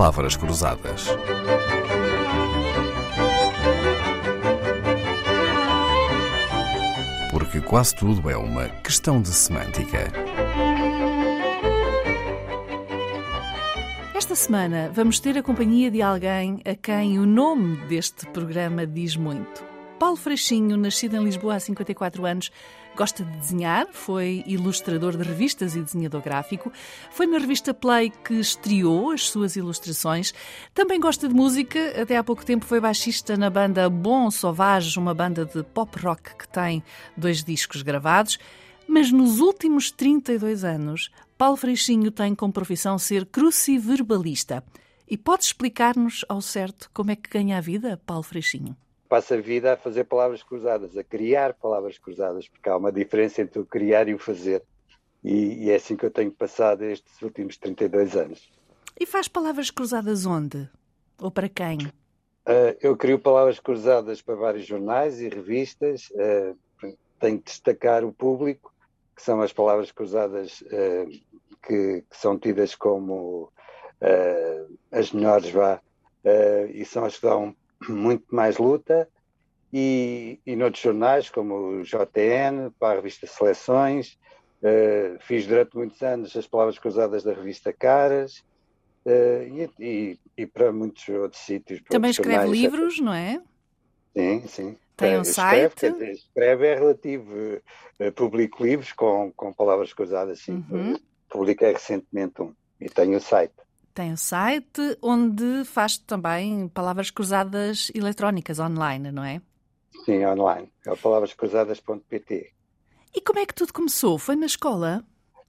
Palavras Cruzadas. Porque quase tudo é uma questão de semântica. Esta semana vamos ter a companhia de alguém a quem o nome deste programa diz muito. Paulo Freixinho, nascido em Lisboa há 54 anos, gosta de desenhar, foi ilustrador de revistas e desenhador gráfico. Foi na revista Play que estreou as suas ilustrações. Também gosta de música, até há pouco tempo foi baixista na banda Bon Sauvage, uma banda de pop rock que tem dois discos gravados. Mas nos últimos 32 anos, Paulo Freixinho tem como profissão ser cruciverbalista. E pode explicar-nos ao certo como é que ganha a vida, Paulo Freixinho? Passa a vida a fazer palavras cruzadas, a criar palavras cruzadas, porque há uma diferença entre o criar e o fazer. E, e é assim que eu tenho passado estes últimos 32 anos. E faz palavras cruzadas onde? Ou para quem? Uh, eu crio palavras cruzadas para vários jornais e revistas. Uh, tenho que destacar o público, que são as palavras cruzadas uh, que, que, são tidas como as melhores, vá, e são as que dão muito mais luta e, e noutros jornais como o JN, para a revista Seleções, uh, fiz durante muitos anos as palavras cruzadas da revista Caras uh, e, e, e, para muitos outros sítios. Também escreve jornais, livros, não é? Sim, sim. Tem um escreve, site? Dizer, escreve é relativo. Uh, publico livros com, com palavras cruzadas, sim. Uhum. Publiquei recentemente um e tenho o site. Tem o site onde faz também palavras cruzadas eletrónicas online, não é? Sim, online. É palavrascruzadas.pt. E como é que tudo começou? Foi na escola?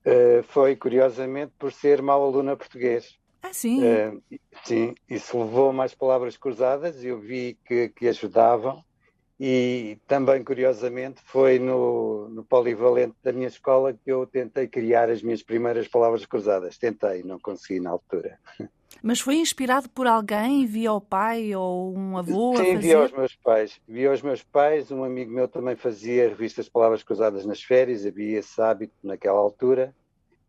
Uh, foi, curiosamente, por ser mau aluno a português. Ah, sim? Uh, sim, isso levou mais palavras cruzadas e eu vi que, que ajudavam e também, curiosamente, foi no, no, polivalente da minha escola que eu tentei criar as minhas primeiras palavras cruzadas. Tentei, não consegui na altura. Mas foi inspirado por alguém? Via o pai ou um avô? Sim, via os meus pais. Via os meus pais. Um amigo meu também fazia revistas de palavras cruzadas nas férias, havia esse hábito naquela altura.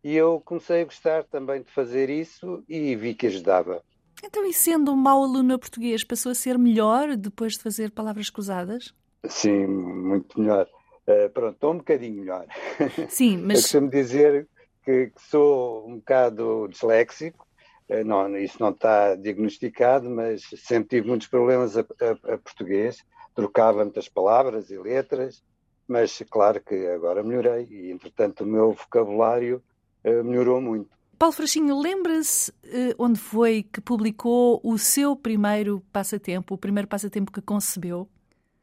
E eu comecei a gostar também de fazer isso e vi que ajudava. Então, e sendo um mau aluno a português, passou a ser melhor depois de fazer palavras cruzadas? Sim, muito melhor. Uh, pronto, estou um bocadinho melhor. Sim, mas. Eu costumo dizer que, que, sou um bocado disléxico, uh, não, isso não está diagnosticado, mas sempre tive muitos problemas a, a, a português, trocava muitas palavras e letras, mas claro que agora melhorei e, entretanto, o meu vocabulário uh, melhorou muito. Paulo Frachinho, lembra-se uh, onde foi que publicou o seu primeiro passatempo, o primeiro passatempo que concebeu?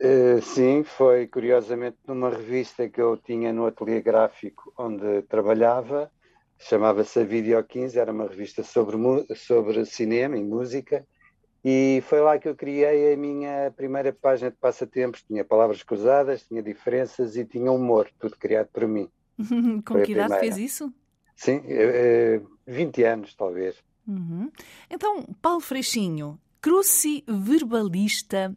Uh, sim, foi curiosamente numa revista que eu tinha no ateliê gráfico onde trabalhava, chamava-se a Video 15, era uma revista sobre, sobre cinema e música, e foi lá que eu criei a minha primeira página de passatempos. Tinha palavras cruzadas, tinha diferenças e tinha humor, tudo criado por mim. Com foi que idade fez isso? Sim, é, 20 anos, talvez. Uhum. Então, Paulo Freixinho, cruciverbalista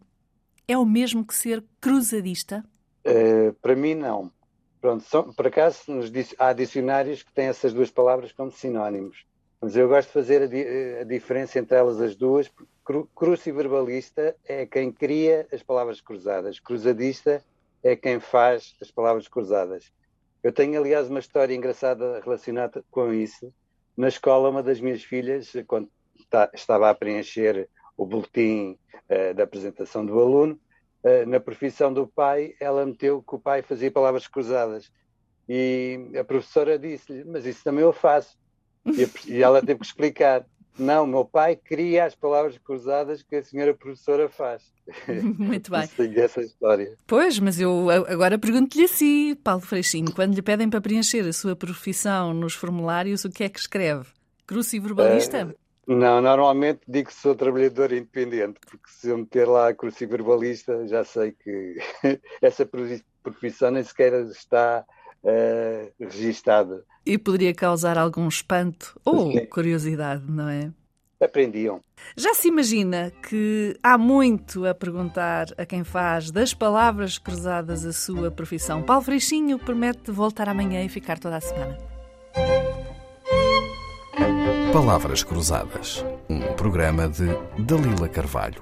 é o mesmo que ser cruzadista? Uh, para mim, não. Pronto, são, por acaso, nos, há dicionários que têm essas duas palavras como sinónimos. Mas eu gosto de fazer a, di, a diferença entre elas as duas. Cru, cruciverbalista é quem cria as palavras cruzadas. Cruzadista é quem faz as palavras cruzadas. Eu tenho, aliás, uma história engraçada relacionada com isso. Na escola, uma das minhas filhas, quando estava a preencher o boletim uh, da apresentação do aluno, uh, na profissão do pai, ela meteu que o pai fazia palavras cruzadas. E a professora disse-lhe, mas isso também eu faço. E, a, e ela teve que explicar. Não, meu pai cria as palavras cruzadas que a senhora professora faz. Muito bem. Tenho essa história. Pois, mas eu agora pergunto-lhe assim, Paulo Freixinho, quando lhe pedem para preencher a sua profissão nos formulários, o que é que escreve? Cruciverbalista? Uh, não, normalmente digo que sou trabalhador independente, porque se eu meter lá cruciverbalista, já sei que essa profissão nem sequer está uh, registada. E poderia causar algum espanto ou Sim. curiosidade, não é? Aprendiam. Já se imagina que há muito a perguntar a quem faz das palavras cruzadas a sua profissão. Paulo Freixinho promete voltar amanhã e ficar toda a semana. Palavras Cruzadas Um programa de Dalila Carvalho.